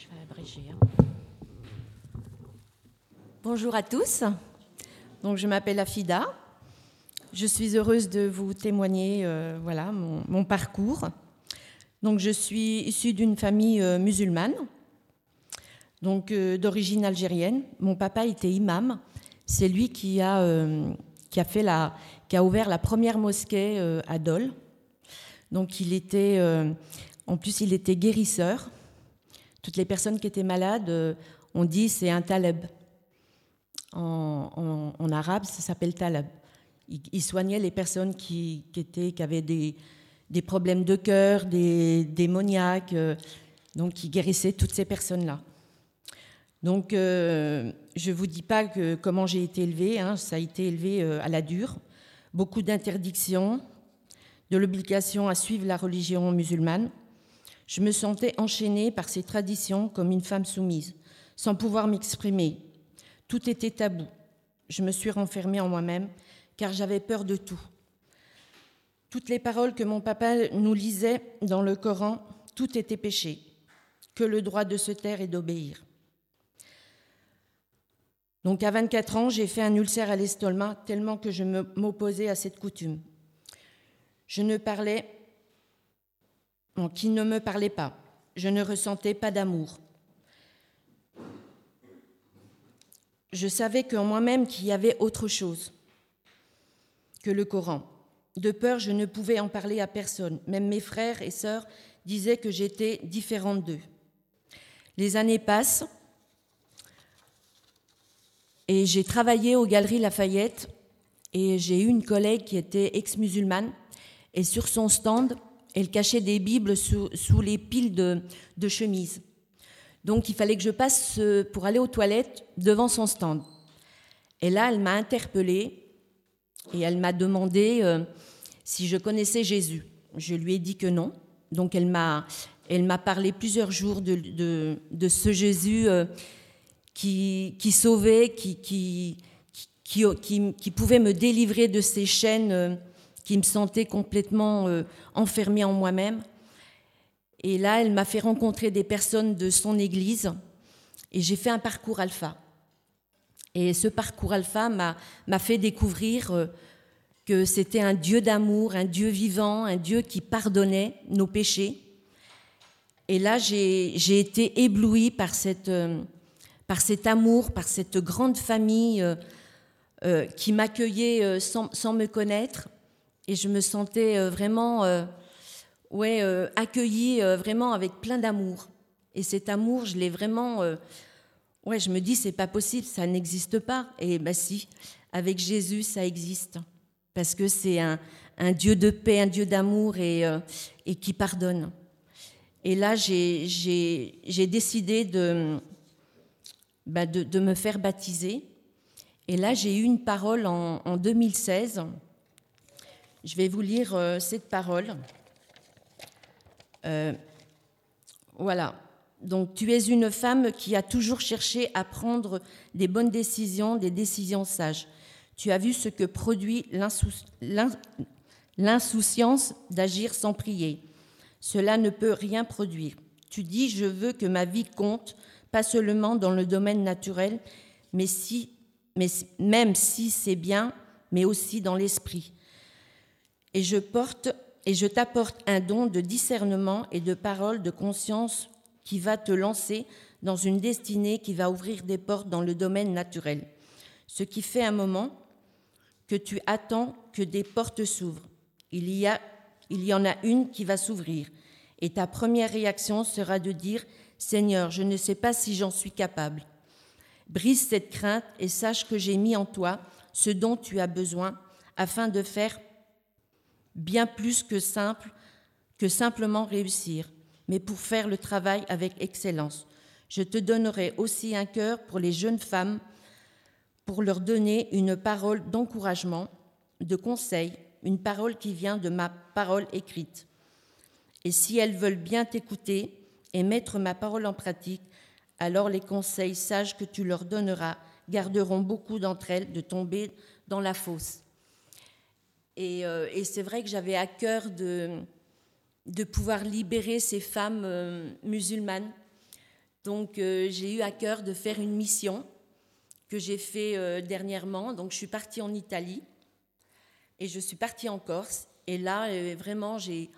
Je vais abréger. hein. Bonjour à tous. Donc, je m'appelle Afida. Je suis heureuse de vous témoigner euh, voilà, mon, parcours. Donc, je suis issue d'une famille euh, musulmane, donc euh, d'origine algérienne. Mon papa était imam. C'est lui qui a, qui, a fait la, qui a ouvert la première mosquée à Dole. Donc, il était, en plus, il était guérisseur. Toutes les personnes qui étaient malades, euh, on dit c'est un taleb. En, arabe, ça s'appelle taleb. Il, soignait les personnes qui, étaient, qui avaient des, problèmes de cœur, des démoniaques. euh, donc, il guérissait toutes ces personnes-là. Donc, euh, je ne vous dis pas que, comment j'ai été élevée. hein, ça a été élevé à la dure. Beaucoup d'interdictions, de l'obligation à suivre la religion musulmane. Je me sentais enchaînée par ces traditions comme une femme soumise, sans pouvoir m'exprimer. Tout était tabou. Je me suis renfermée en moi-même car j'avais peur de tout. Toutes les paroles que mon papa nous lisait dans le Coran, tout était péché, que le droit de se taire et d'obéir. Donc à 24 ans, j'ai fait un ulcère à l'estomac tellement que je m'opposais à cette coutume. Je ne parlais qui ne me parlait pas. Je ne ressentais pas d'amour. Je savais qu'en moi-même qu'il y avait autre chose que le Coran. De peur, je ne pouvais en parler à personne. Même mes frères et sœurs disaient que j'étais différente d'eux. Les années passent et j'ai travaillé aux Galeries Lafayette et j'ai eu une collègue qui était ex-musulmane et sur son stand, elle cachait des Bibles sous, les piles de, chemises. Donc il fallait que je passe euh, pour aller aux toilettes devant son stand. Et là, elle m'a interpellée et elle m'a demandé euh, si je connaissais Jésus. Je lui ai dit que non. Donc elle m'a, elle m'a parlé plusieurs jours de, ce Jésus euh, qui, qui sauvait, qui, qui, qui, pouvait me délivrer de ces chaînes qui me sentaient complètement euh, enfermée en moi-même. Et là, elle m'a fait rencontrer des personnes de son église et j'ai fait un parcours alpha. Et ce parcours alpha m'a fait découvrir euh, que c'était un Dieu d'amour, un Dieu vivant, un Dieu qui pardonnait nos péchés. Et là, j'ai été éblouie par, cette, euh, par cet amour, par cette grande famille euh, qui m'accueillait sans, sans me connaître. Et je me sentais euh, vraiment euh, ouais, euh, accueillie euh, vraiment avec plein d'amour. Et cet amour, je l'ai vraiment... ouais, je me dis, c'est pas possible, ça n'existe pas. Et ben si, avec Jésus, ça existe. Parce que c'est un, un Dieu de paix, un Dieu d'amour et, et qui pardonne. Et là, j'ai- décidé de, bah, de, me faire baptiser. Et là, j'ai eu une parole en 2016. Je vais vous lire euh, cette parole. Euh, voilà. Donc, tu es une femme qui a toujours cherché à prendre des bonnes décisions, des décisions sages. Tu as vu ce que produit l'insouciance d'agir sans prier. Cela ne peut rien produire. Tu dis, je veux que ma vie compte, pas seulement dans le domaine naturel, mais, même si c'est bien, mais aussi dans l'esprit. Et je t'apporte un don de discernement et de parole de conscience qui va te lancer dans une destinée qui va ouvrir des portes dans le domaine naturel. Ce qui fait un moment que tu attends que des portes s'ouvrent. Il y, a, il y en a une qui va s'ouvrir. Et ta première réaction sera de dire, Seigneur, je ne sais pas si j'en suis capable. Brise cette crainte et sache que j'ai mis en toi ce dont tu as besoin afin de faire bien plus que simple que simplement réussir, mais pour faire le travail avec excellence. Je te donnerai aussi un cœur pour les jeunes femmes, pour leur donner une parole d'encouragement, de conseil, une parole qui vient de ma parole écrite. Et si elles veulent bien t'écouter et mettre ma parole en pratique, alors les conseils sages que tu leur donneras garderont beaucoup d'entre elles de tomber dans la fosse. Et, euh, et c'est vrai que j'avais à cœur de, pouvoir libérer ces femmes euh, musulmanes Donc j'ai eu à cœur de faire une mission que j'ai fait dernièrement. Donc je suis partie en Italie et je suis partie en Corse. Et là, vraiment, j'ai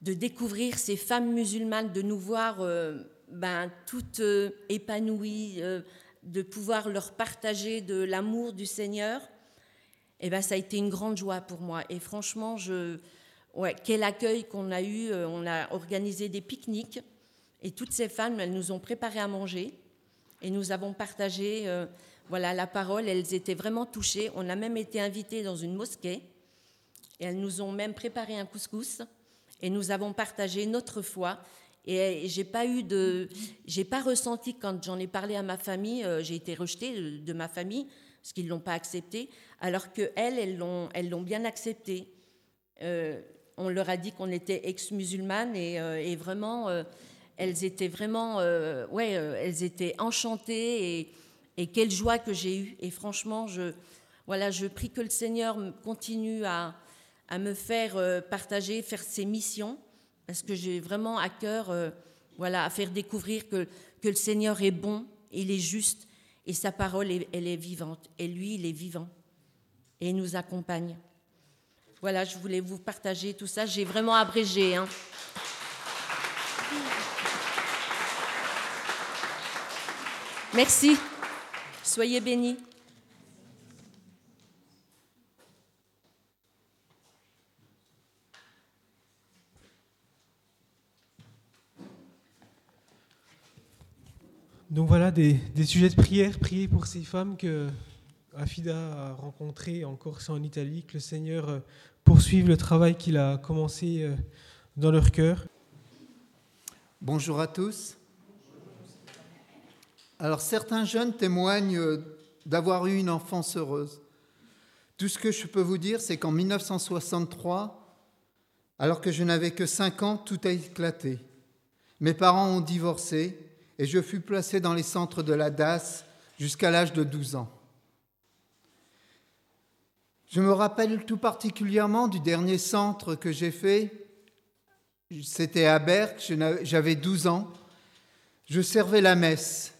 de découvrir ces femmes musulmanes, de nous voir ben, toutes épanouies, de pouvoir leur partager de l'amour du Seigneur, eh ben, ça a été une grande joie pour moi. Et franchement, quel accueil qu'on a eu. Euh, on a organisé des pique-niques et toutes ces femmes, elles nous ont préparé à manger et nous avons partagé euh, voilà, la parole. Elles étaient vraiment touchées. On a même été invités dans une mosquée et elles nous ont même préparé un couscous et nous avons partagé notre foi et j'ai pas eu de, j'ai pas ressenti quand j'en ai parlé à ma famille, euh, j'ai été rejetée de, ma famille parce qu'ils l'ont pas accepté, alors que elles, l'ont, elles bien accepté. Euh, on leur a dit qu'on était ex-musulmanes et, euh, vraiment, elles étaient vraiment, ouais, elles étaient enchantées et, quelle joie que j'ai eue. Et franchement, je, voilà, je prie que le Seigneur continue à, à me faire partager, faire ses missions parce que j'ai vraiment à cœur euh, voilà, à faire découvrir que, que le Seigneur est bon, il est juste, et sa parole, elle est vivante. Et lui, il est vivant. Et il nous accompagne. Voilà, je voulais vous partager tout ça. J'ai vraiment abrégé. Hein. Merci. Soyez bénis. Donc voilà des, sujets de prière, prier pour ces femmes que Afida a rencontrées en Corse et en Italie, que le Seigneur euh, poursuive le travail qu'il a commencé euh, dans leur cœur. Bonjour à tous. Alors certains jeunes témoignent euh, d'avoir eu une enfance heureuse. Tout ce que je peux vous dire, c'est qu'en 1963, alors que je n'avais que 5 ans, tout a éclaté. Mes parents ont divorcé et je fus placé dans les centres de la DAS jusqu'à l'âge de 12 ans. Je me rappelle tout particulièrement du dernier centre que j'ai fait. C'était à Berck, j'avais 12 ans. Je servais la messe,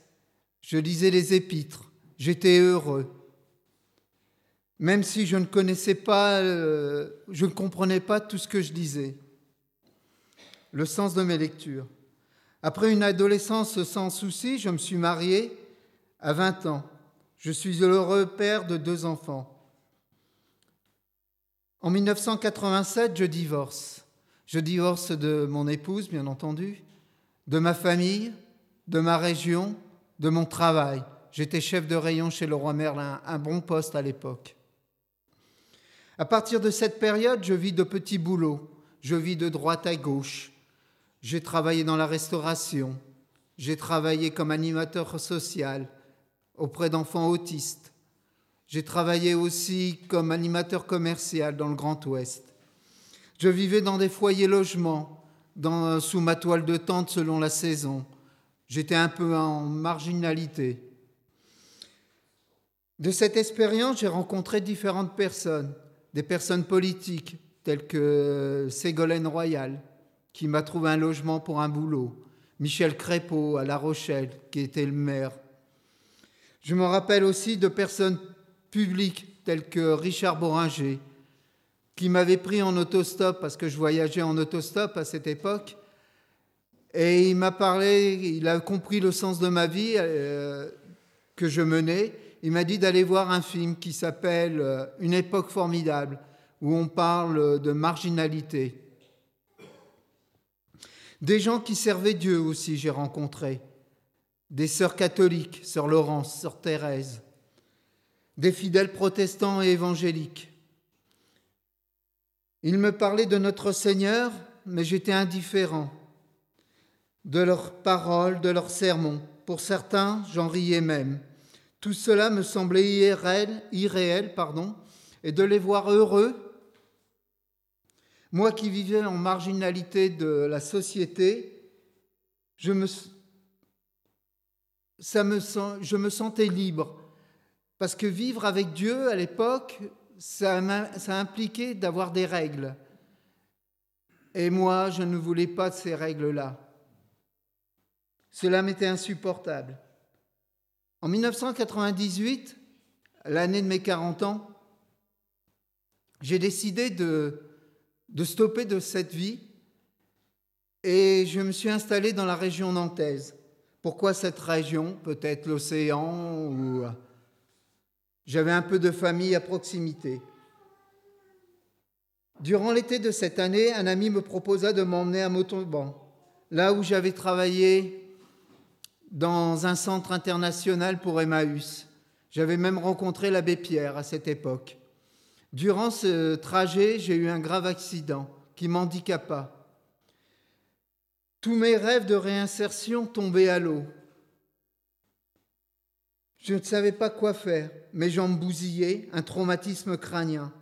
je lisais les épîtres, j'étais heureux. Même si je ne connaissais pas, euh, je ne comprenais pas tout ce que je disais, le sens de mes lectures. Après une adolescence sans souci, je me suis marié à 20 ans. Je suis l'heureux père de deux enfants. En 1987, je divorce. Je divorce de mon épouse, bien entendu, de ma famille, de ma région, de mon travail. J'étais chef de rayon chez le roi Merlin, un bon poste à l'époque. À partir de cette période, je vis de petits boulots. Je vis de droite à gauche. J'ai travaillé dans la restauration, j'ai travaillé comme animateur social auprès d'enfants autistes. J'ai travaillé aussi comme animateur commercial dans le Grand Ouest. Je vivais dans des foyers logements, sous ma toile de tente selon la saison. J'étais un peu en marginalité. De cette expérience, j'ai rencontré différentes personnes, des personnes politiques telles que Ségolène Royal, qui m'a trouvé un logement pour un boulot. Michel Crépeau à La Rochelle, qui était le maire. Je me rappelle aussi de personnes publiques telles que Richard Boringer, qui m'avait pris en autostop parce que je voyageais en autostop à cette époque. Et il m'a parlé, il a compris le sens de ma vie euh, que je menais. Il m'a dit d'aller voir un film qui s'appelle euh, Une époque formidable, où on parle de marginalité. Des gens qui servaient Dieu aussi, j'ai rencontré. Des sœurs catholiques, sœur Laurence, sœur Thérèse. Des fidèles protestants et évangéliques. Ils me parlaient de notre Seigneur, mais j'étais indifférent. De leurs paroles, de leurs sermons. Pour certains, j'en riais même. Tout cela me semblait irréel, irréel pardon, et de les voir heureux moi qui vivais en marginalité de la société, je me, sentais libre. Parce que vivre avec Dieu à l'époque, ça, ça impliquait d'avoir des règles. Et moi, je ne voulais pas de ces règles-là. Cela m'était insupportable. En 1998, l'année de mes 40 ans, j'ai décidé de, de stopper de cette vie et je me suis installé dans la région nantaise. Pourquoi cette région? Peut-être l'océan ou j'avais un peu de famille à proximité. Durant l'été de cette année, un ami me proposa de m'emmener à Montauban, là où j'avais travaillé dans un centre international pour Emmaüs. J'avais même rencontré l'abbé Pierre à cette époque. Durant ce trajet, j'ai eu un grave accident qui m'handicapa. Tous mes rêves de réinsertion tombaient à l'eau. Je ne savais pas quoi faire, mes jambes bousillaient, un traumatisme crânien.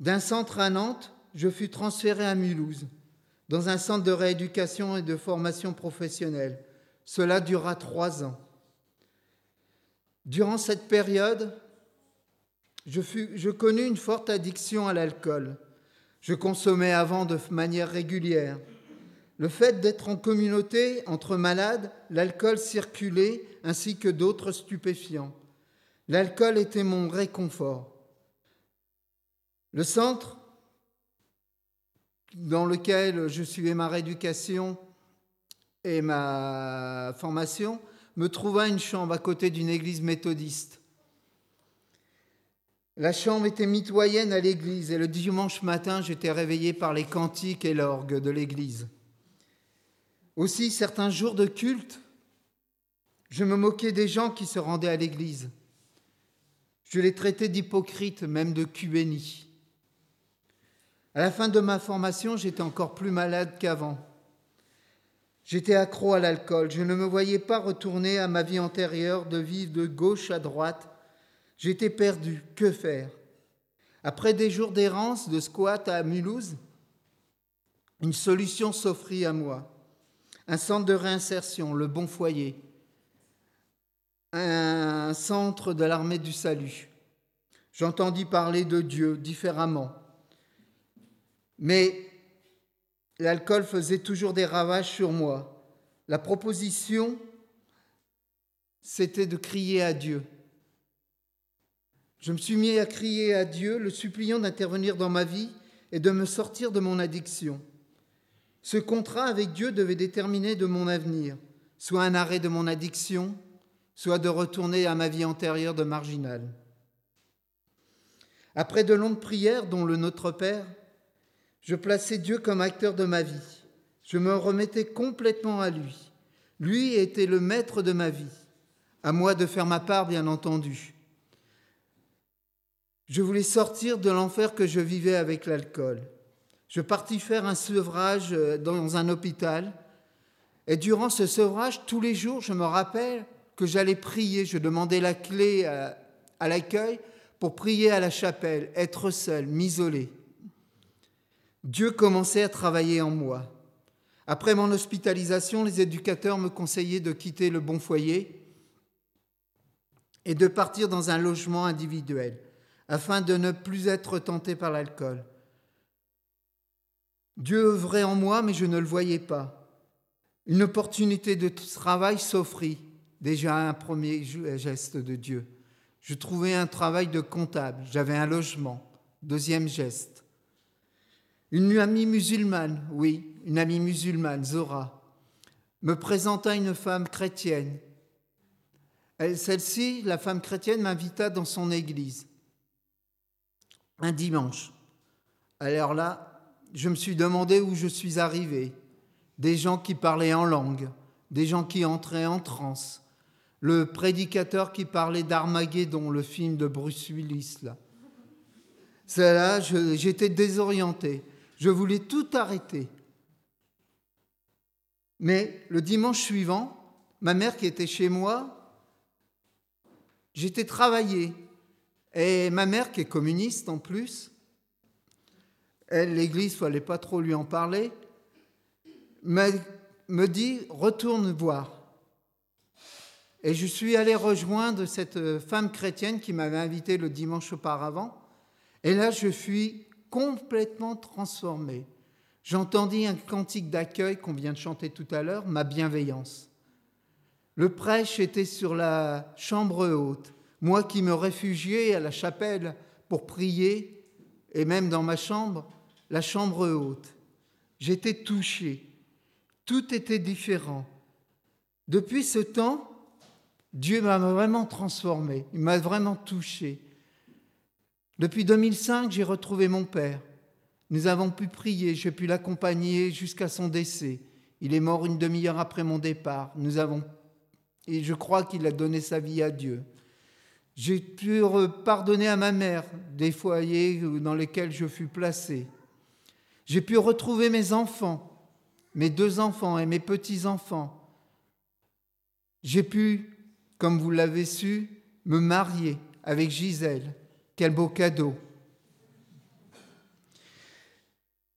D'un centre à Nantes, je fus transféré à Mulhouse, dans un centre de rééducation et de formation professionnelle. Cela dura trois ans. Durant cette période, je, connus une forte addiction à l'alcool. Je consommais avant de manière régulière. Le fait d'être en communauté entre malades, l'alcool circulait ainsi que d'autres stupéfiants. L'alcool était mon réconfort. Le centre dans lequel je suivais ma rééducation et ma formation me trouva une chambre à côté d'une église méthodiste. La chambre était mitoyenne à l'église et le dimanche matin, j'étais réveillé par les cantiques et l'orgue de l'église. Aussi, certains jours de culte, je me moquais des gens qui se rendaient à l'église. Je les traitais d'hypocrites, même de cubénis. À la fin de ma formation, j'étais encore plus malade qu'avant. J'étais accro à l'alcool. Je ne me voyais pas retourner à ma vie antérieure de vivre de gauche à droite. J'étais perdu. Que faire? Après des jours d'errance, de squat à Mulhouse, une solution s'offrit à moi un centre de réinsertion, le Bon Foyer, un centre de l'armée du salut. J'entendis parler de Dieu différemment. Mais l'alcool faisait toujours des ravages sur moi. La proposition, c'était de crier à Dieu. Je me suis mis à crier à Dieu, le suppliant d'intervenir dans ma vie et de me sortir de mon addiction. Ce contrat avec Dieu devait déterminer de mon avenir, soit un arrêt de mon addiction, soit de retourner à ma vie antérieure de marginal. Après de longues prières, dont le Notre Père, je plaçais Dieu comme acteur de ma vie. Je me remettais complètement à lui. Lui était le maître de ma vie. À moi de faire ma part, bien entendu. Je voulais sortir de l'enfer que je vivais avec l'alcool je partis faire un sevrage euh, dans un hôpital. Et durant ce sevrage, tous les jours, je me rappelle que j'allais prier. Je demandais la clé à, à l'accueil pour prier à la chapelle, être seul, m'isoler. Dieu commençait à travailler en moi. Après mon hospitalisation, les éducateurs me conseillaient de quitter le bon foyer et de partir dans un logement individuel afin de ne plus être tenté par l'alcool. Dieu œuvrait en moi, mais je ne le voyais pas. Une opportunité de travail s'offrit, déjà un premier geste de Dieu. Je trouvais un travail de comptable, j'avais un logement, deuxième geste. Une amie musulmane, oui, une amie musulmane, Zora, me présenta une femme chrétienne. Celle-ci, la femme chrétienne, m'invita dans son église un dimanche. Alors là, je me suis demandé où je suis arrivé. Des gens qui parlaient en langue, des gens qui entraient en transe, le prédicateur qui parlait d'Armageddon, le film de Bruce Willis. Là. J'étais désorienté. Je voulais tout arrêter. Mais le dimanche suivant, ma mère qui était chez moi, j'étais travaillé. Et ma mère qui est communiste en plus, elle, l'Église, fallait pas trop lui en parler, me, dit retourne voir. Et je suis allé rejoindre cette femme chrétienne qui m'avait invité le dimanche auparavant. Et là, je suis complètement transformé. J'entendis un cantique d'accueil qu'on vient de chanter tout à l'heure, ma bienveillance. Le prêche était sur la chambre haute. Moi qui me réfugiais à la chapelle pour prier, et même dans ma chambre, la chambre haute. J'étais touché. Tout était différent. Depuis ce temps, Dieu m'a vraiment transformé, il m'a vraiment touché. Depuis 2005, j'ai retrouvé mon père. Nous avons pu prier, j'ai pu l'accompagner jusqu'à son décès. Il est mort une demi-heure après mon départ. Nous avons et je crois qu'il a donné sa vie à Dieu. J'ai pu pardonner à ma mère des foyers dans lesquels je fus placé. J'ai pu retrouver mes enfants, mes deux enfants et mes petits-enfants. J'ai pu, comme vous l'avez su, me marier avec Gisèle. Quel beau cadeau.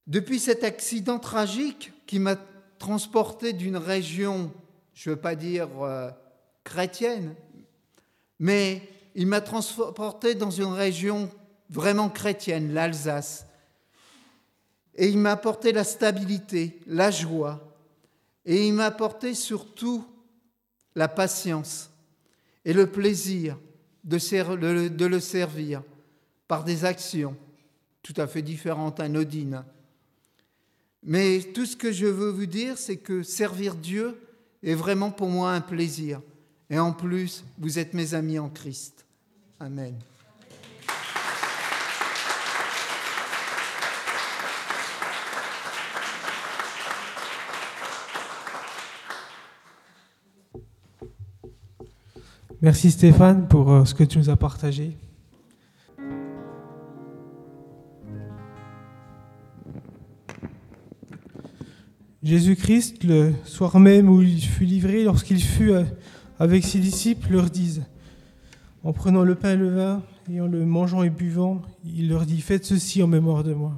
Depuis cet accident tragique qui m'a transporté d'une région, je ne veux pas dire euh, chrétienne, mais il m'a transporté dans une région vraiment chrétienne, l'Alsace. Et il m'a apporté la stabilité, la joie, et il m'a apporté surtout la patience et le plaisir de, le servir par des actions tout à fait différentes, anodines. Mais tout ce que je veux vous dire, c'est que servir Dieu est vraiment pour moi un plaisir. Et en plus, vous êtes mes amis en Christ. Amen. Merci Stéphane pour euh, ce que tu nous as partagé. Jésus-Christ, le soir même où il fut livré, lorsqu'il fut euh, avec ses disciples, leur dit, en prenant le pain et le vin, et en le mangeant et buvant, il leur dit, faites ceci en mémoire de moi.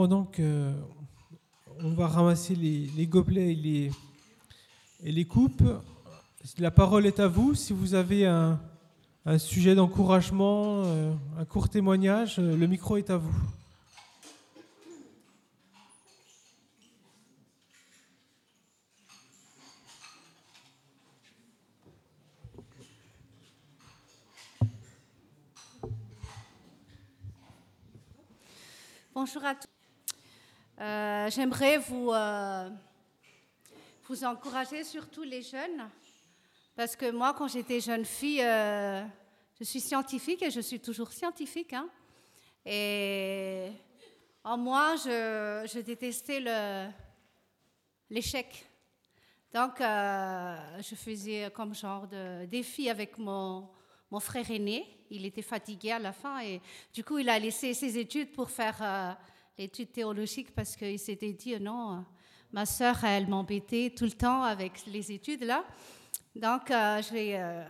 Pendant que on va ramasser les, gobelets et les, coupes, la parole est à vous. Si vous avez un, un sujet d'encouragement, euh, un court témoignage, le micro est à vous. Bonjour à tous. Euh, j'aimerais vous, euh, vous encourager, surtout les jeunes, parce que moi, quand j'étais jeune fille, euh, je suis scientifique et je suis toujours scientifique. Hein. et en moi, je, je détestais l'échec. Donc, je faisais comme genre de défi avec mon, mon frère aîné. Il était fatigué à la fin et du coup, il a laissé ses études pour faire l'étude théologique parce qu'il s'était dit non, euh, ma sœur, elle m'embêtait tout le temps avec les études là. Donc, euh, je vais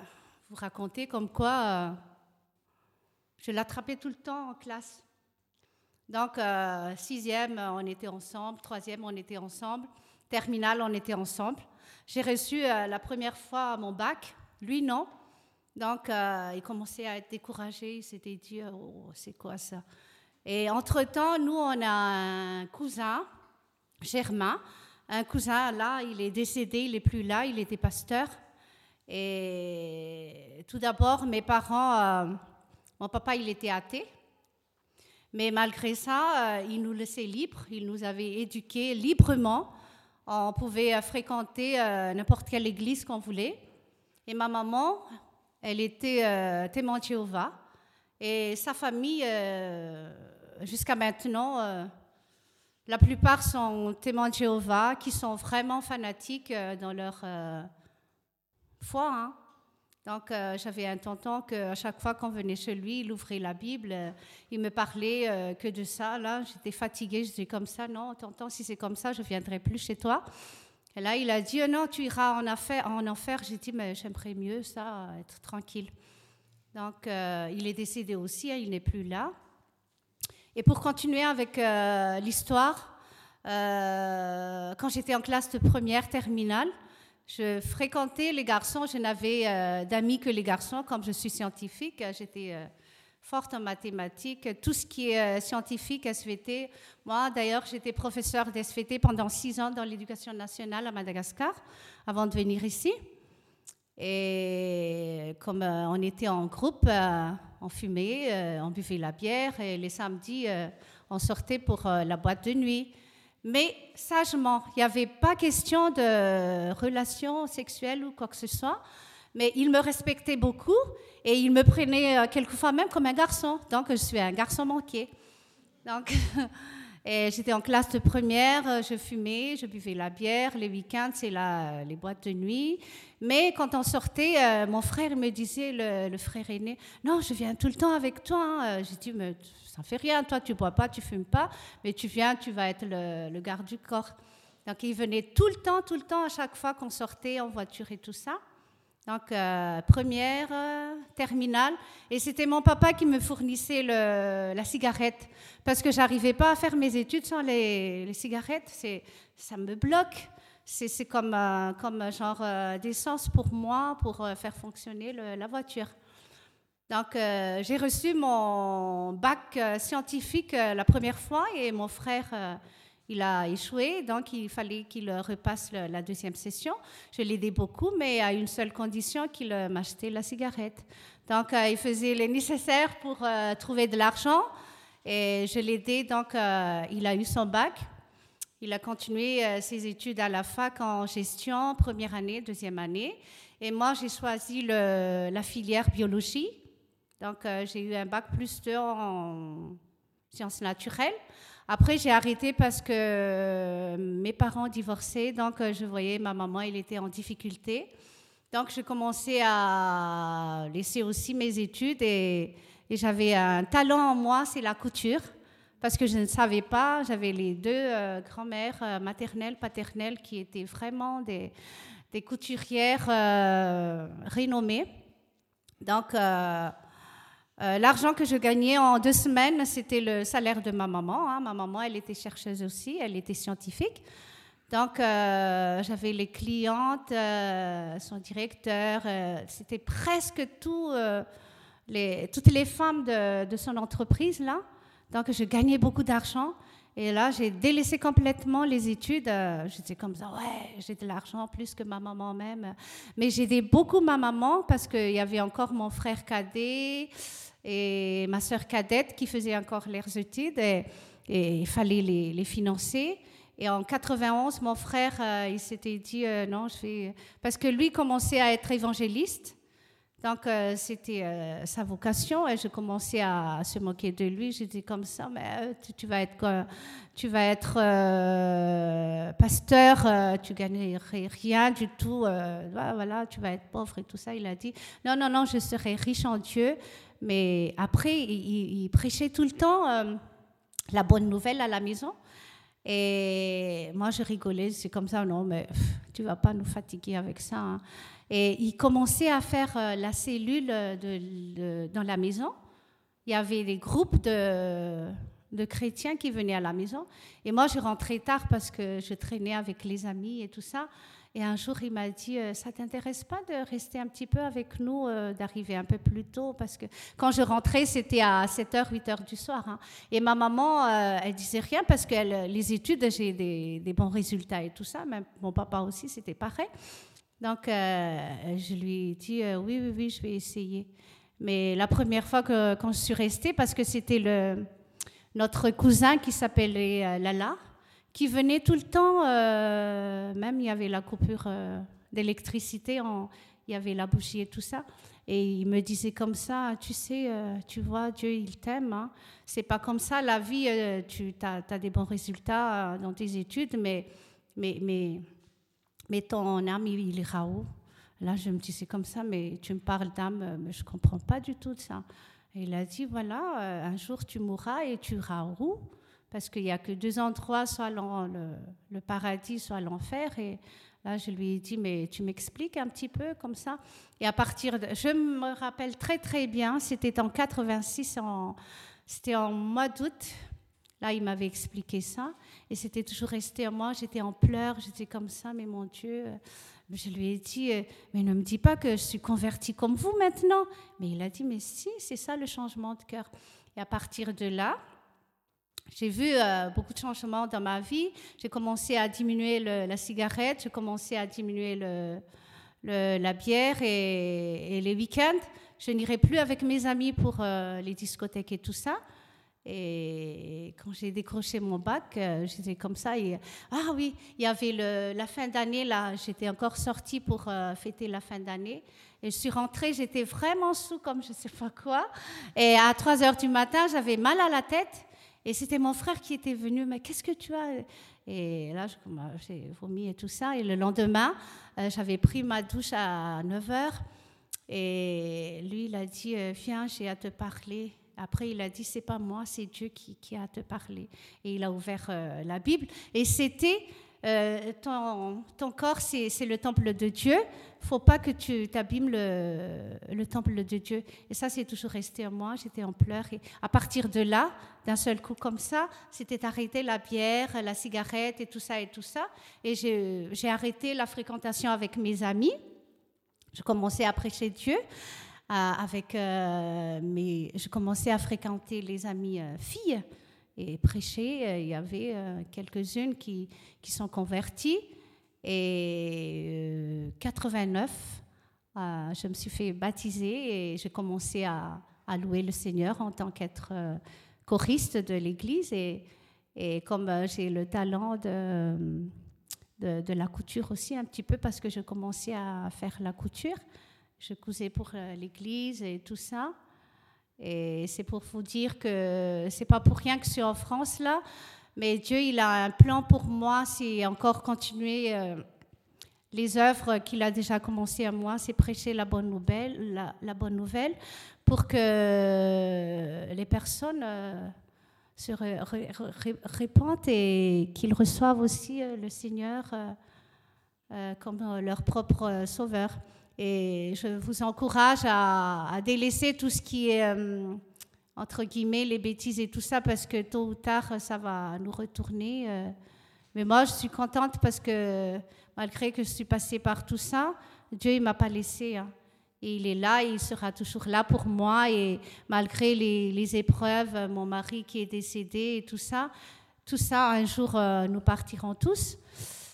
vous raconter comme quoi je l'attrapais tout le temps en classe. Donc, sixième, on était ensemble. Troisième, on était ensemble. Terminale, on était ensemble. J'ai reçu la première fois mon bac. Lui, non. Donc, euh, il commençait à être découragé. Il s'était dit, oh, c'est quoi ça? Et entre-temps, nous, on a un cousin, Germain. Un cousin, là, il est décédé, il n'est plus là, il était pasteur. Et tout d'abord, mes parents, euh, mon papa, il était athée. Mais malgré ça, euh, il nous laissait libres, il nous avait éduqués librement. On pouvait fréquenter n'importe quelle église qu'on voulait. Et ma maman, elle était euh, témoin de Jéhovah. Et sa famille, euh, jusqu'à maintenant, euh, la plupart sont témoins de Jéhovah qui sont vraiment fanatiques dans leur foi. Hein. Donc, j'avais un tonton qu'à chaque fois qu'on venait chez lui, il ouvrait la Bible, il me parlait que de ça. Là, j'étais fatiguée, je disais comme ça, non, tonton, si c'est comme ça, je viendrai plus chez toi. Et là, il a dit, non, tu iras en, enfer. J'ai dit, mais j'aimerais mieux ça, être tranquille. Donc, euh, il est décédé aussi, hein, il n'est plus là. Et pour continuer avec euh, l'histoire, euh, quand j'étais en classe de première terminale, je fréquentais les garçons. Je n'avais d'amis que les garçons. Comme je suis scientifique, j'étais forte en mathématiques, tout ce qui est scientifique, SVT. Moi, d'ailleurs, j'étais professeure d'SVT pendant six ans dans l'éducation nationale à Madagascar, avant de venir ici. Et comme euh, on était en groupe, euh, on fumait, euh, on buvait la bière et les samedis, on sortait pour la boîte de nuit. Mais sagement, il n'y avait pas question de relation sexuelle ou quoi que ce soit. Mais il me respectait beaucoup et il me prenait quelquefois même comme un garçon. Donc je suis un garçon manqué. Donc j'étais en classe de première, je fumais, je buvais la bière. Les week-ends, c'est les boîtes de nuit. Mais quand on sortait, euh, mon frère me disait, le, frère aîné, non, je viens tout le temps avec toi. Hein. Euh, j'ai dit, mais ça fait rien, toi tu bois pas, tu fumes pas, mais tu viens, tu vas être le, garde du corps. Donc il venait tout le temps, tout le temps, à chaque fois qu'on sortait en voiture et tout ça. Donc euh, première, terminale, et c'était mon papa qui me fournissait la cigarette, parce que j'arrivais pas à faire mes études sans les, cigarettes, ça me bloque. C'est comme, euh, comme genre euh, d'essence pour moi pour euh, faire fonctionner la voiture. Donc j'ai reçu mon bac scientifique la première fois. Et mon frère il a échoué, donc il fallait qu'il repasse la deuxième session. Je l'ai aidé beaucoup, mais à une seule condition qu'il m'achetait la cigarette. Donc il faisait le nécessaire pour trouver de l'argent et je l'ai aidé, donc il a eu son bac. Il a continué euh, ses études à la fac en gestion, première année, deuxième année. Et moi, j'ai choisi la filière biologie. Donc, euh, j'ai eu un bac plus 2 en sciences naturelles. Après, j'ai arrêté parce que euh, mes parents divorçaient, donc je voyais ma maman, elle était en difficulté. Donc, j'ai commencé à laisser aussi mes études et, j'avais un talent en moi, c'est la couture parce que je ne savais pas, j'avais les deux euh, grand-mères euh, maternelles, paternelles qui étaient vraiment des, des couturières euh, renommées. Donc, l'argent que je gagnais en deux semaines, c'était le salaire de ma maman. Hein. Ma maman, elle était chercheuse aussi, elle était scientifique. Donc, j'avais les clientes, son directeur, c'était presque tout, toutes les femmes de, son entreprise là. Donc, je gagnais beaucoup d'argent. Et là, j'ai délaissé complètement les études. Euh, j'étais comme ça, ouais, j'ai de l'argent plus que ma maman même. Mais j'ai aidé beaucoup ma maman parce qu'il y avait encore mon frère cadet et ma soeur cadette qui faisaient encore leurs études il fallait les, financer. Et en 91, mon frère, euh, il s'était dit, euh, non, je vais... Parce que lui commençait à être évangéliste. Donc, euh, c'était sa vocation et je commençais à, se moquer de lui. J'étais comme ça, mais euh, tu, vas être, tu vas être pasteur, tu gagnerais rien du tout, voilà, tu vas être pauvre et tout ça. Il a dit, non, non, non, je serai riche en Dieu. Mais après, il, prêchait tout le temps la bonne nouvelle à la maison. Et moi, je rigolais, c'est comme ça, non, mais tu vas pas nous fatiguer avec ça. Hein. Et il commençait à faire euh, la cellule de, dans la maison. Il y avait des groupes de, chrétiens qui venaient à la maison. Et moi, je rentrais tard parce que je traînais avec les amis et tout ça. Et un jour, il m'a dit, euh, ça t'intéresse pas de rester un petit peu avec nous, euh, d'arriver un peu plus tôt? Parce que quand je rentrais, c'était à 7h, 8h du soir. Hein. Et ma maman, elle disait rien parce que les études, j'ai des, bons résultats et tout ça. Même mon papa aussi, c'était pareil. Donc, euh, je lui ai dit euh, oui, oui, oui, je vais essayer. Mais la première fois que, quand je suis restée, parce que c'était notre cousin qui s'appelait euh, Lala, qui venait tout le temps, même il y avait la coupure d'électricité, il y avait la bougie et tout ça. Et il me disait comme ça, tu sais, tu vois, Dieu, il t'aime. Hein. C'est pas comme ça, la vie, tu as, des bons résultats dans tes études, mais, mais, mais mais ton âme, il ira où? Là, je me dis, c'est comme ça, mais tu me parles d'âme, mais je comprends pas du tout ça. Et il a dit, voilà, euh, un jour tu mourras et tu iras où? Parce qu'il n'y a que deux endroits, soit le, paradis, soit l'enfer. Et là, je lui ai dit, mais tu m'expliques un petit peu comme ça? Et à partir de, je me rappelle très très bien, c'était en 86, en, c'était en mois d'août. Là, il m'avait expliqué ça, et c'était toujours resté en moi. J'étais en pleurs, j'étais comme ça, mais mon Dieu. Je lui ai dit, mais ne me dis pas que je suis convertie comme vous maintenant. Mais il a dit, mais si, c'est ça le changement de cœur. Et à partir de là, j'ai vu euh, beaucoup de changements dans ma vie. J'ai commencé à diminuer la cigarette, j'ai commencé à diminuer la bière et, les week-ends. Je n'irai plus avec mes amis pour euh, les discothèques et tout ça. Et quand j'ai décroché mon bac, euh, j'étais comme ça. Et, ah oui, il y avait la fin d'année, là, j'étais encore sortie pour fêter la fin d'année. Et je suis rentrée, j'étais vraiment sous comme je ne sais pas quoi. Et à 3 heures du matin, j'avais mal à la tête. Et c'était mon frère qui était venu, mais qu'est-ce que tu as? Et là, j'ai vomi et tout ça. Et le lendemain, euh, j'avais pris ma douche à 9 h. Et lui, il a dit, euh, viens, j'ai à te parler. Après, il a dit, c'est pas moi, c'est Dieu qui, qui, a à te parler. Et il a ouvert euh, la Bible. Et c'était euh, ton, corps, c'est le temple de Dieu. faut pas que tu t'abîmes le, le, temple de Dieu. Et ça, c'est toujours resté en moi. J'étais en pleurs. Et à partir de là, d'un seul coup comme ça, c'était arrêter la bière, la cigarette et tout ça et tout ça. Et j'ai arrêté la fréquentation avec mes amis. Je commençais à prêcher Dieu. Euh, avec euh, mes, je commençais à fréquenter les amis filles et prêcher. Euh, il y avait euh, quelques-unes qui, qui sont converties. Et 89, euh, je me suis fait baptiser et j'ai commencé à, louer le Seigneur en tant qu'être choriste de l'Église. Et, et comme j'ai le talent de, de, de, la couture aussi un petit peu, parce que je commençais à faire la couture, je cousais pour l'Église et tout ça. Et c'est pour vous dire que c'est pas pour rien que je suis en France là, mais Dieu, il a un plan pour moi, c'est encore continuer euh, les œuvres qu'il a déjà commencé à moi, c'est prêcher la bonne nouvelle, la, bonne nouvelle, pour que les personnes euh, se répandent et qu'ils reçoivent aussi euh, le Seigneur comme leur propre sauveur. Et je vous encourage à, délaisser tout ce qui est, euh, entre guillemets, les bêtises et tout ça, parce que tôt ou tard, ça va nous retourner. Euh. Mais moi, je suis contente parce que malgré que je suis passée par tout ça, Dieu ne m'a pas laissé. Hein. Et il est là, et il sera toujours là pour moi. Et malgré les, épreuves, mon mari qui est décédé et tout ça, tout ça, un jour, euh, nous partirons tous.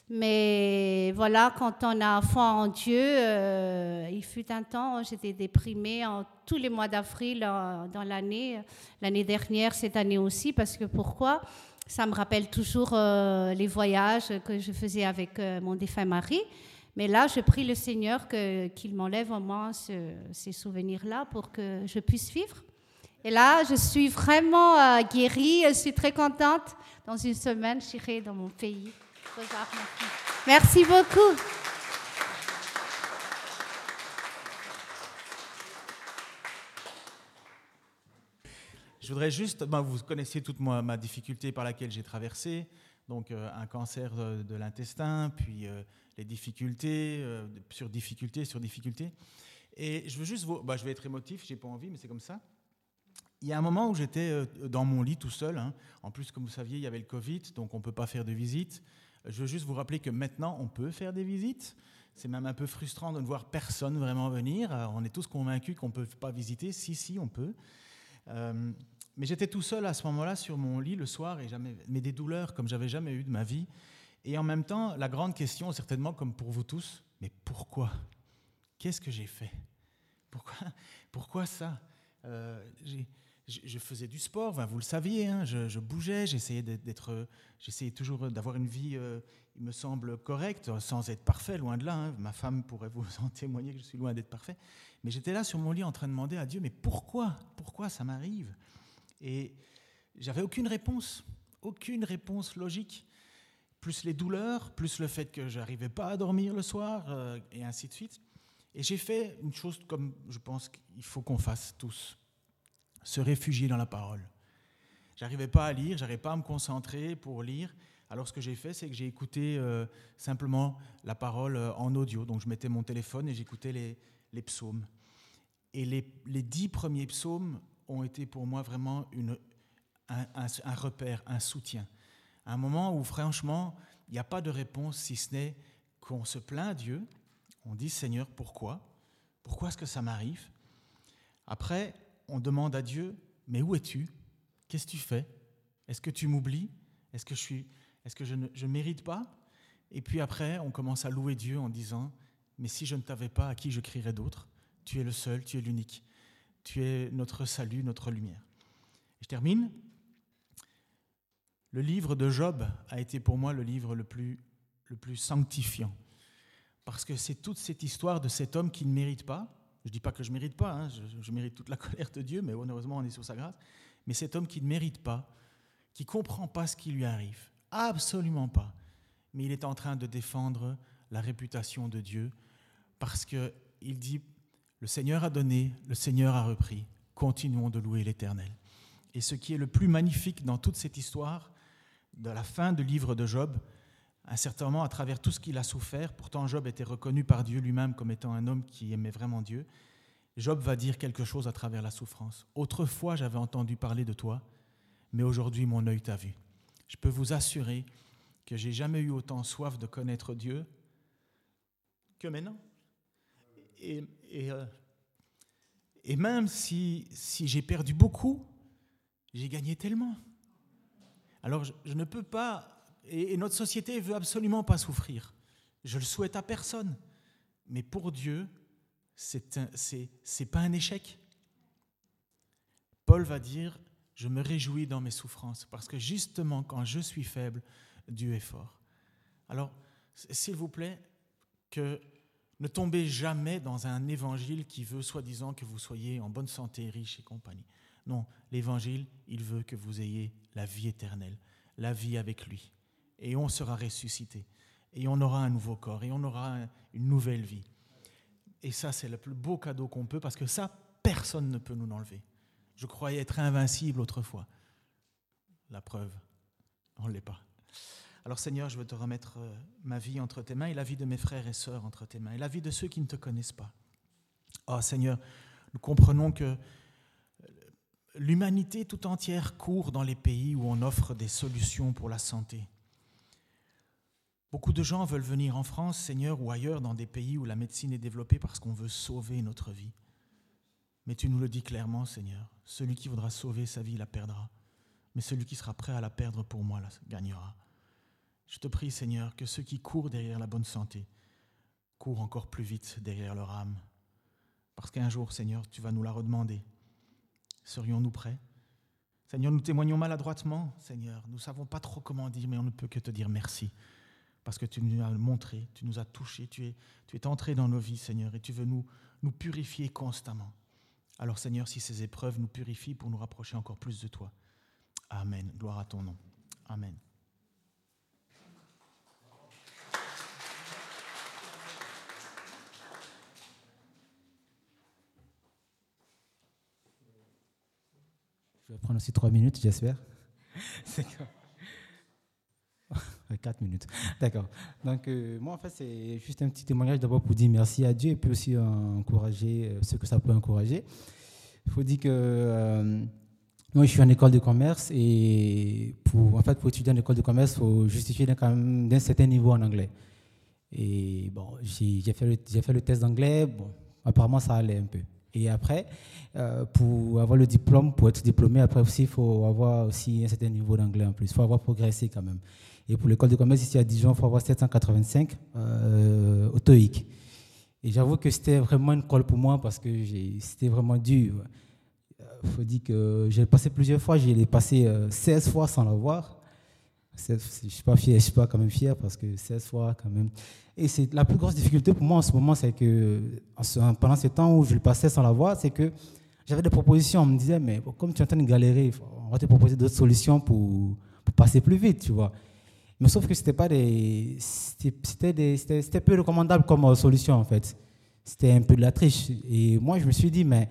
Mais voilà, quand on a foi en Dieu, euh, il fut un temps, j'étais déprimée en tous les mois d'avril dans l'année, l'année dernière, cette année aussi, parce que pourquoi? Ça me rappelle toujours euh, les voyages que je faisais avec euh, mon défunt mari. Mais là, je prie le Seigneur qu'il m'enlève au moins ces souvenirs-là pour que je puisse vivre. Et là, je suis vraiment guérie, je suis très contente. Dans une semaine, j'irai dans mon pays. Merci beaucoup. Je voudrais juste, ben, vous connaissez toute ma, difficulté par laquelle j'ai traversé, donc euh, un cancer de, l'intestin, puis euh, les difficultés, euh, sur difficultés, sur difficultés. Et je veux juste vous, ben, je vais être émotif, j'ai pas envie, mais c'est comme ça. Il y a un moment où j'étais dans mon lit tout seul. Hein. En plus, comme vous saviez, il y avait le Covid, donc on ne peut pas faire de visite. Je veux juste vous rappeler que maintenant, on peut faire des visites. C'est même un peu frustrant de ne voir personne vraiment venir. on est tous convaincus qu'on ne peut pas visiter. Si, si, on peut. Euh, mais j'étais tout seul à ce moment-là sur mon lit le soir et jamais, mais des douleurs comme j'avais jamais eu de ma vie. Et en même temps, la grande question, certainement comme pour vous tous, mais pourquoi? Qu'est-ce que j'ai fait? Pourquoi, pourquoi ça? Euh, je, faisais du sport, vous le saviez, hein, je, bougeais, j'essayais d'être, j'essayais toujours d'avoir une vie, euh, il me semble, correcte, sans être parfait, loin de là. Hein. Ma femme pourrait vous en témoigner que je suis loin d'être parfait. Mais j'étais là sur mon lit en train de demander à Dieu, mais pourquoi Pourquoi ça m'arrive? Et j'avais aucune réponse, aucune réponse logique. Plus les douleurs, plus le fait que j'arrivais pas à dormir le soir, euh, et ainsi de suite. Et j'ai fait une chose comme je pense qu'il faut qu'on fasse tous se réfugier dans la parole. J'arrivais pas à lire, j'arrivais pas à me concentrer pour lire. Alors ce que j'ai fait, c'est que j'ai écouté euh, simplement la parole euh, en audio. Donc je mettais mon téléphone et j'écoutais les, psaumes. Et les, dix premiers psaumes ont été pour moi vraiment une, un, un, repère, un soutien. Un moment où franchement, il n'y a pas de réponse si ce n'est qu'on se plaint à Dieu, on dit Seigneur, pourquoi? Pourquoi est-ce que ça m'arrive Après, on demande à Dieu, mais où es-tu? Qu'est-ce que tu fais? Est-ce que tu m'oublies? Est-ce que je suis est-ce que je ne mérite pas? Et puis après, on commence à louer Dieu en disant, mais si je ne t'avais pas, à qui je crierais d'autre? Tu es le seul, tu es l'unique. Tu es notre salut, notre lumière. Je termine. Le livre de Job a été pour moi le livre le plus, le plus sanctifiant. Parce que c'est toute cette histoire de cet homme qui ne mérite pas. Je ne dis pas que je ne mérite pas, hein, je, je, mérite toute la colère de Dieu, mais heureusement on est sur sa grâce. Mais cet homme qui ne mérite pas, qui ne comprend pas ce qui lui arrive, Absolument pas. Mais il est en train de défendre la réputation de Dieu parce qu'il dit, le Seigneur a donné, le Seigneur a repris, continuons de louer l'Éternel. Et ce qui est le plus magnifique dans toute cette histoire, de la fin du livre de Job, un certain moment, à travers tout ce qu'il a souffert, pourtant Job était reconnu par Dieu lui-même comme étant un homme qui aimait vraiment Dieu, Job va dire quelque chose à travers la souffrance. Autrefois, j'avais entendu parler de toi, mais aujourd'hui, mon œil t'a vu je peux vous assurer que j'ai jamais eu autant soif de connaître Dieu que maintenant. Et, euh, et, même si, si j'ai perdu beaucoup, j'ai gagné tellement. Alors je, ne peux pas, et, notre société veut absolument pas souffrir. Je le souhaite à personne. Mais pour Dieu, c'est n'est pas un échec. Paul va dire, je me réjouis dans mes souffrances, parce que justement, quand je suis faible, Dieu est fort. Alors, s'il vous plaît, que ne tombez jamais dans un évangile qui veut soi-disant que vous soyez en bonne santé, riche et compagnie. Non, l'évangile, il veut que vous ayez la vie éternelle, la vie avec lui. Et on sera ressuscité. Et on aura un nouveau corps. Et on aura une nouvelle vie. Et ça, c'est le plus beau cadeau qu'on peut, parce que ça, personne ne peut nous l'enlever. Je croyais être invincible autrefois. La preuve, on ne l'est pas. Alors Seigneur, je veux te remettre euh, ma vie entre tes mains et la vie de mes frères et sœurs entre tes mains et la vie de ceux qui ne te connaissent pas. Oh Seigneur, nous comprenons que euh, l'humanité tout entière court dans les pays où on offre des solutions pour la santé. Beaucoup de gens veulent venir en France, Seigneur, ou ailleurs dans des pays où la médecine est développée parce qu'on veut sauver notre vie. Mais tu nous le dis clairement, Seigneur. Celui qui voudra sauver sa vie la perdra. Mais celui qui sera prêt à la perdre pour moi la gagnera. Je te prie, Seigneur, que ceux qui courent derrière la bonne santé courent encore plus vite derrière leur âme. Parce qu'un jour, Seigneur, tu vas nous la redemander. Serions-nous prêts? Seigneur, nous témoignons maladroitement, Seigneur. Nous ne savons pas trop comment dire, mais on ne peut que te dire merci. Parce que tu nous as montré, tu nous as touchés, tu es, tu es entré dans nos vies, Seigneur, et tu veux nous, nous purifier constamment. Alors Seigneur, si ces épreuves nous purifient pour nous rapprocher encore plus de toi. Amen. Gloire à ton nom. Amen. Je vais prendre aussi trois minutes, j'espère. Quatre minutes. D'accord. Donc, euh, moi, en fait, c'est juste un petit témoignage d'abord pour dire merci à Dieu et puis aussi encourager euh, ce que ça peut encourager. Il faut dire que euh, moi, je suis en école de commerce et pour, en fait, pour étudier en école de commerce, il faut justifier d'un certain niveau en anglais. Et bon, j'ai fait, fait le test d'anglais. Bon, apparemment, ça allait un peu. Et après, pour avoir le diplôme, pour être diplômé, après aussi, il faut avoir aussi un certain niveau d'anglais en plus. Il faut avoir progressé quand même. Et pour l'école de commerce ici à Dijon, il faut avoir 785 euh, au TOEIC. Et j'avoue que c'était vraiment une colle pour moi parce que c'était vraiment dur. Il euh, faut dire que j'ai passé plusieurs fois, j'ai passé 16 euh, fois sans l'avoir. Je ne suis pas fier, je suis pas quand même fier parce que 16 fois quand même. Et c'est la plus grosse difficulté pour moi en ce moment, c'est que pendant ce temps où je le passais sans l'avoir, c'est que j'avais des propositions. On me disait, mais comme tu es en train de galérer, on va te proposer d'autres solutions pour, passer plus vite, tu vois. Mais sauf que c'était pas des, c'était peu recommandable comme euh, solution en fait. C'était un peu de la triche. Et moi, je me suis dit, mais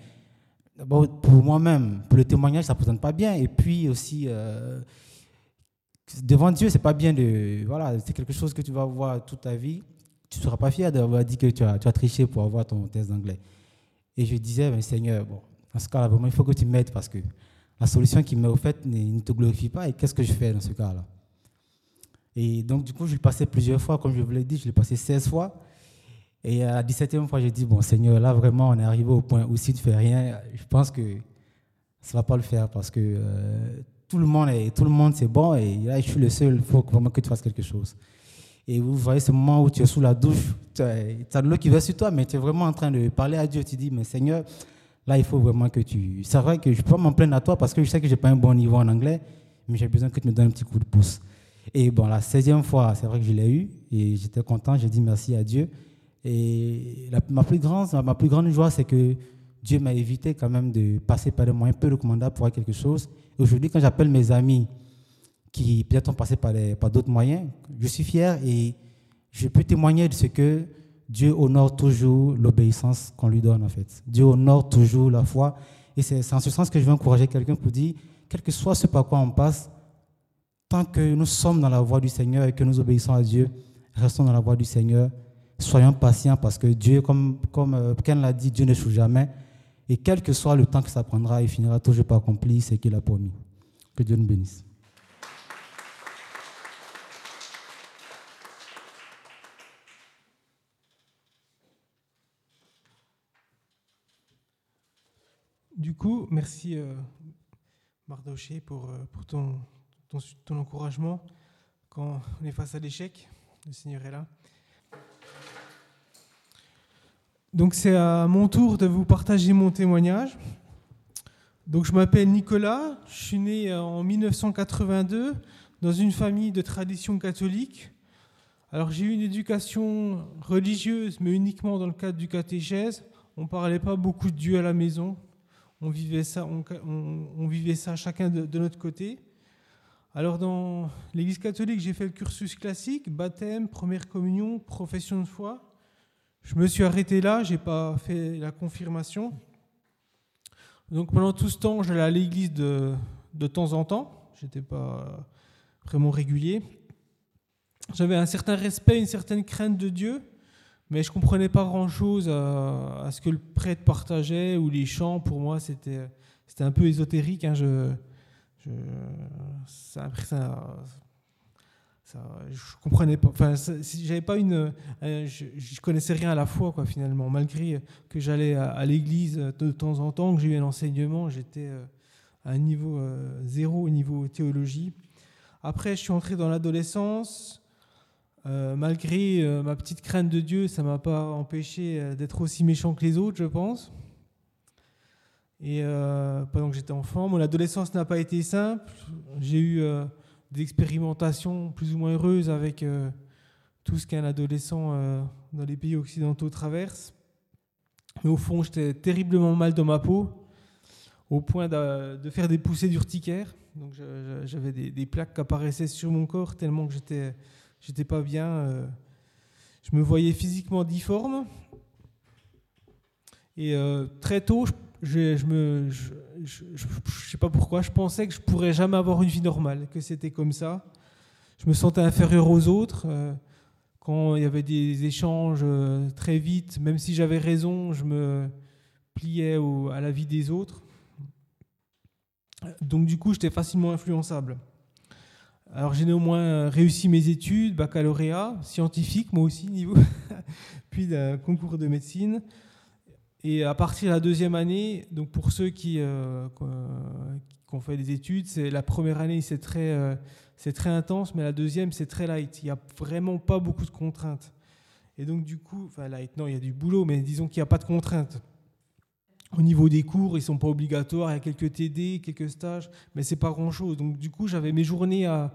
pour moi-même, pour le témoignage, ça ne présente pas bien. Et puis aussi, euh, devant Dieu, c'est pas bien de. Voilà, c'est quelque chose que tu vas voir toute ta vie. Tu ne seras pas fier d'avoir dit que tu as, triché pour avoir ton test d'anglais. Et je disais, ben, Seigneur, bon, dans ce cas-là, vraiment, il faut que tu m'aides parce que la solution qui m'est offerte ne te glorifie pas. Et qu'est-ce que je fais dans ce cas-là? Et donc, du coup, je l'ai passé plusieurs fois, comme je vous l'ai dit, je l'ai passé 16 fois. Et à la 17e fois, j'ai dit, bon Seigneur, là vraiment, on est arrivé au point où si tu ne fais rien, je pense que ça ne va pas le faire parce que euh, tout le monde est, monde c'est bon et là, je suis le seul, il faut vraiment que tu fasses quelque chose. Et vous voyez ce moment où tu es sous la douche, tu as, de l'eau qui va sur toi, mais tu es vraiment en train de parler à Dieu. Tu dis, mais Seigneur, là, il faut vraiment que tu... C'est vrai que je peux pas m'en plaindre à toi parce que je sais que je n'ai pas un bon niveau en anglais, mais j'ai besoin que tu me donnes un petit coup de pouce. Et bon, la 16e fois, c'est vrai que je l'ai eu et j'étais content, j'ai dit merci à Dieu. Et ma, plus grande, ma plus grande joie, c'est que Dieu m'a évité quand même de passer par des moyens peu recommandables pour avoir quelque chose. Aujourd'hui, quand j'appelle mes amis qui peut-être ont passé par, par d'autres moyens, je suis fier et je peux témoigner de ce que Dieu honore toujours l'obéissance qu'on lui donne en fait. Dieu honore toujours la foi. Et c'est en ce sens que je veux encourager quelqu'un pour dire, quel que soit ce par quoi on passe, tant que nous sommes dans la voie du Seigneur et que nous obéissons à Dieu, restons dans la voie du Seigneur soyons patients parce que Dieu, comme, comme euh, Ken l'a dit, Dieu ne joue jamais. Et quel que soit le temps que ça prendra, il finira toujours par accomplir ce qu'il a promis. Que Dieu nous bénisse. Du coup, merci euh, Mardoché pour, euh, ton, ton encouragement quand on est face à l'échec. Le Seigneur est là. Donc c'est à mon tour de vous partager mon témoignage. Donc je m'appelle Nicolas, je suis né en 1982 dans une famille de tradition catholique. Alors j'ai eu une éducation religieuse, mais uniquement dans le cadre du catéchèse. On ne parlait pas beaucoup de Dieu à la maison. On vivait ça, on, vivait ça chacun de, de, notre côté. Alors dans l'Église catholique, j'ai fait le cursus classique, baptême, première communion, profession de foi. Je me suis arrêté là, je n'ai pas fait la confirmation. Donc pendant tout ce temps, j'allais à l'église de, de temps en temps. Je n'étais pas vraiment régulier. J'avais un certain respect, une certaine crainte de Dieu, mais je comprenais pas grand-chose à, ce que le prêtre partageait ou les chants. Pour moi, c'était un peu ésotérique. Hein. Je, ça, je comprenais pas. Enfin, j'avais pas une, euh, je, connaissais rien à la foi, quoi, finalement. Malgré que j'allais à, l'église de temps en temps, que j'ai eu un enseignement, j'étais euh, à un niveau euh, zéro au niveau théologie. Après, je suis entré dans l'adolescence. malgré ma petite crainte de Dieu, ça m'a pas empêché d'être aussi méchant que les autres, je pense. Et pendant que j'étais enfant, mon adolescence n'a pas été simple. J'ai eu d'expérimentation plus ou moins heureuse avec euh, tout ce qu'un adolescent euh, dans les pays occidentaux traverse. Mais au fond, j'étais terriblement mal dans ma peau, au point de, faire des poussées d'urticaire. Donc j'avais des, plaques qui apparaissaient sur mon corps tellement que j'étais, j'étais pas bien. Euh. je me voyais physiquement difforme. Et très tôt, je je, je sais pas pourquoi, je pensais que je pourrais jamais avoir une vie normale, que c'était comme ça. Je me sentais inférieur aux autres. Euh, quand il y avait des échanges euh, très vite, même si j'avais raison, je me pliais à la vie des autres. Donc du coup, j'étais facilement influençable. Alors j'ai néanmoins réussi mes études, baccalauréat, scientifique, moi aussi, niveau, puis un concours de médecine. Et à partir de la deuxième année, donc pour ceux qui, euh, ont fait des études, c'est la première année c'est très, euh, intense, mais la deuxième c'est très light. Il n'y a vraiment pas beaucoup de contraintes. Et donc du coup, enfin light, non, il y a du boulot, mais disons qu'il n'y a pas de contraintes. Au niveau des cours, ils sont pas obligatoires. Il y a quelques TD, quelques stages, mais c'est pas grand-chose. Donc du coup, j'avais mes journées à,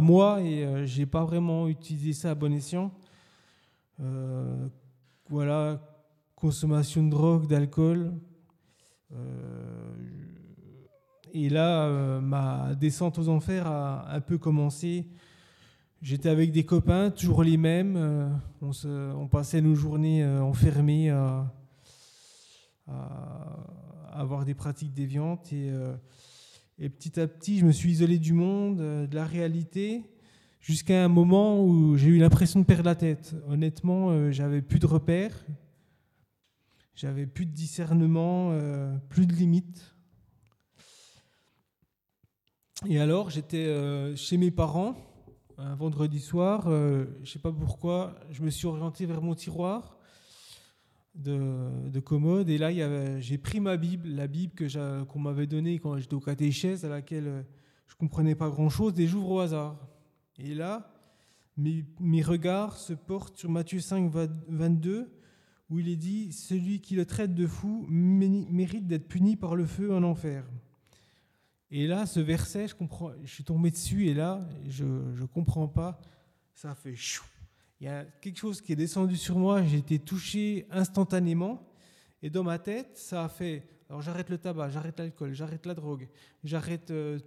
moi et euh, j'ai pas vraiment utilisé ça à bon escient. voilà consommation de drogue, d'alcool. Euh, et là, euh, ma descente aux enfers a un peu commencé. J'étais avec des copains, toujours les mêmes. Euh, on, passait nos journées enfermés à, avoir des pratiques déviantes. Et, et, petit à petit, je me suis isolé du monde, de la réalité, jusqu'à un moment où j'ai eu l'impression de perdre la tête. Honnêtement, j'avais plus de repères, j'avais plus de discernement, plus de limites. Et alors, j'étais chez mes parents un vendredi soir, euh, je ne sais pas pourquoi, je me suis orienté vers mon tiroir de, commode et là j'ai pris ma Bible, la Bible qu'on m'avait donnée quand j'étais au catéchèse, à laquelle euh, je ne comprenais pas grand-chose, et j'ouvre au hasard. Et là, mes, regards se portent sur Matthieu 5, 22, où il est dit Celui qui le traite de fou mérite d'être puni par le feu en enfer. Et là, ce verset, je, suis tombé dessus et là, je ne comprends pas. Ça fait chou. Il y a quelque chose qui est descendu sur moi, j'ai été touché instantanément. Et dans ma tête, ça a fait alors j'arrête le tabac, j'arrête l'alcool, j'arrête la drogue, j'arrête euh,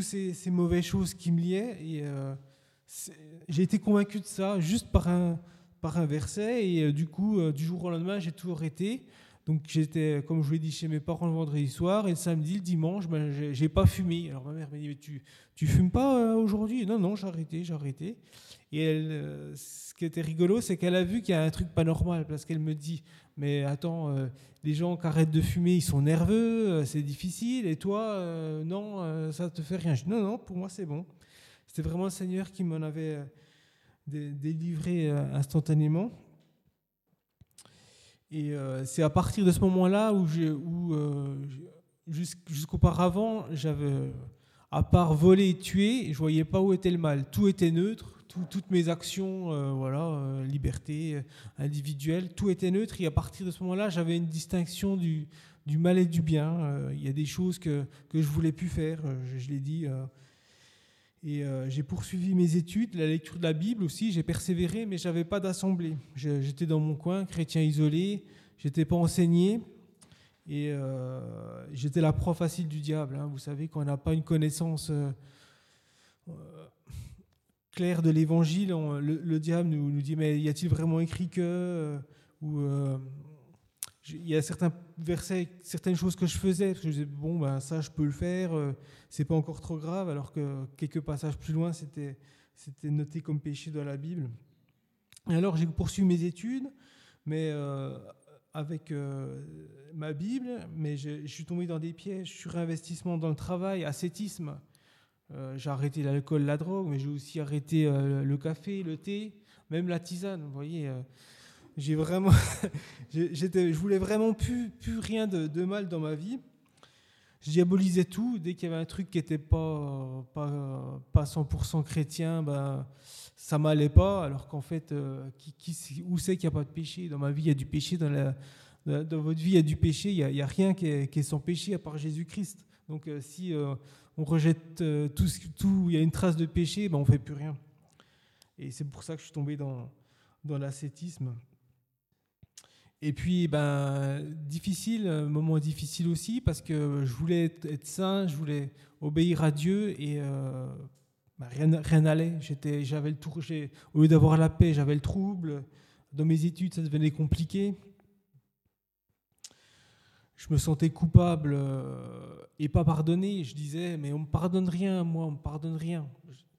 ces, ces, mauvaises choses qui me liaient. Et euh, j'ai été convaincu de ça juste par un, par un verset. Et euh, du coup, du jour au lendemain, j'ai tout arrêté. Donc j'étais, comme je vous l'ai dit, chez mes parents le vendredi soir et le samedi, le dimanche, ben, j'ai pas fumé. Alors ma mère m'a dit, mais tu, tu fumes pas euh, aujourd'hui? Non, non, j'ai arrêté, j'ai arrêté. Et elle, euh, ce qui était rigolo, c'est qu'elle a vu qu'il y a un truc pas normal parce qu'elle me dit, mais attends, euh, les gens qui arrêtent de fumer, ils sont nerveux, c'est difficile, et toi, non, ça te fait rien. Je dis, non, non, pour moi c'est bon. C'était vraiment le Seigneur qui m'en avait délivré instantanément. Et euh, c'est à partir de ce moment-là où, où euh, jusqu'auparavant, j'avais, à part voler et tuer, je voyais pas où était le mal. Tout était neutre, toutes mes actions, euh, voilà, liberté individuelle, tout était neutre. Et à partir de ce moment-là, j'avais une distinction du, du, mal et du bien. Il y a des choses que, que je voulais plus faire, je l'ai dit. Et euh, j'ai poursuivi mes études, la lecture de la Bible aussi, j'ai persévéré, mais j'avais pas d'assemblée. J'étais dans mon coin, chrétien isolé, j'étais pas enseigné, et euh, j'étais la proie facile du diable. Hein. Vous savez, qu'on n'a pas une connaissance euh, claire de l'évangile, le, diable nous, nous, dit Mais y a-t-il vraiment écrit que ou, il y a certains versets, certaines choses que je faisais, je disais, bon, ben, ça, je peux le faire, euh, c'est pas encore trop grave, alors que quelques passages plus loin, c'était, noté comme péché dans la Bible. Et alors, j'ai poursuivi mes études, mais euh, avec euh, ma Bible, mais je, suis tombé dans des pièges, surinvestissement dans le travail, ascétisme. j'ai arrêté l'alcool, la drogue, mais j'ai aussi arrêté le café, le thé, même la tisane, vous voyez j'ai vraiment, j'étais, je voulais vraiment plus, plus rien de, mal dans ma vie. Je diabolisais tout. Dès qu'il y avait un truc qui n'était pas, pas, pas 100% chrétien, ben, ça m'allait pas. Alors qu'en fait, euh, qui, où c'est qu'il n'y a pas de péché? Dans ma vie, il y a du péché. Dans, la, dans votre vie, il y a du péché. Il n'y a, rien qui est, qui est, sans péché à part Jésus-Christ. Donc euh, si euh, on rejette tout, tout, il y a une trace de péché, ben, on ne fait plus rien. Et c'est pour ça que je suis tombé dans, dans l'ascétisme. Et puis, ben, difficile, moment difficile aussi, parce que je voulais être, saint, je voulais obéir à Dieu, et euh, ben, rien, rien n'allait. J'étais, j'avais le tour, au lieu d'avoir la paix, j'avais le trouble. Dans mes études, ça devenait compliqué. Je me sentais coupable euh, et pas pardonné. Je disais, mais on me pardonne rien, moi, on me pardonne rien.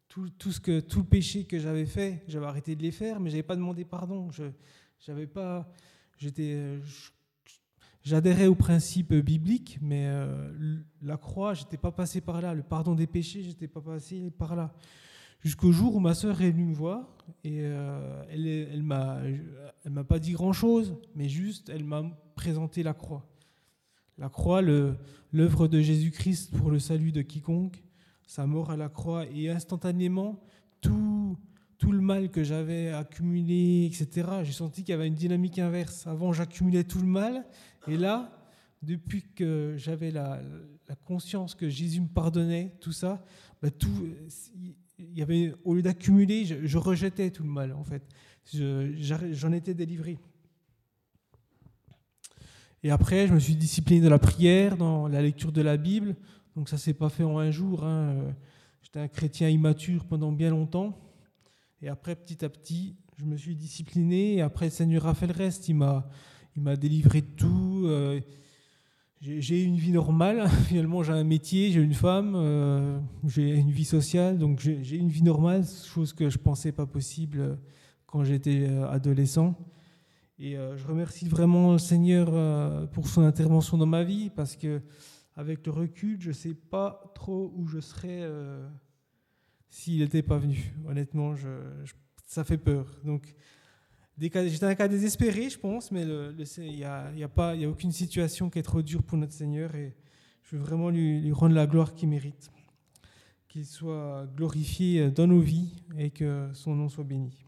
Tout, tout, ce que, tout le péché que j'avais fait, j'avais arrêté de les faire, mais j'avais pas demandé pardon. Je n'avais pas j'étais, euh, j'adhérais au principe biblique, mais euh, la croix, j'étais pas passé par là. Le pardon des péchés, j'étais pas passé par là. Jusqu'au jour où ma sœur est venue me voir et euh, elle, elle m'a, elle m'a pas dit grand chose, mais juste, elle m'a présenté la croix. La croix, l'œuvre de Jésus-Christ pour le salut de quiconque, sa mort à la croix, et instantanément, tout, tout le mal que j'avais accumulé, etc., j'ai senti qu'il y avait une dynamique inverse. Avant, j'accumulais tout le mal, et là, depuis que j'avais la, conscience que Jésus me pardonnait, tout ça, bah, tout, il y avait, au lieu d'accumuler, je, rejetais tout le mal, en fait. J'en étais délivré. Et après, je me suis discipliné dans la prière, dans la lecture de la Bible. Donc ça s'est pas fait en un jour. Hein. J'étais un chrétien immature pendant bien longtemps. Et après, petit à petit, je me suis discipliné. Et après, Seigneur le reste. Il m'a, il m'a délivré de tout. Euh, j'ai une vie normale. Finalement, j'ai un métier, j'ai une femme, euh, j'ai une vie sociale, donc j'ai une vie normale, chose que je pensais pas possible quand j'étais euh, adolescent. Et euh, je remercie vraiment le Seigneur pour son intervention dans ma vie, parce que avec le recul, je sais pas trop où je serais s'il n'était pas venu. Honnêtement, ça fait peur. Donc J'étais un cas désespéré, je pense, mais il n'y a, y a, pas, a aucune situation qui est trop dure pour notre Seigneur et je veux vraiment lui, lui rendre la gloire qu'il mérite. Qu'il soit glorifié dans nos vies et que son nom soit béni.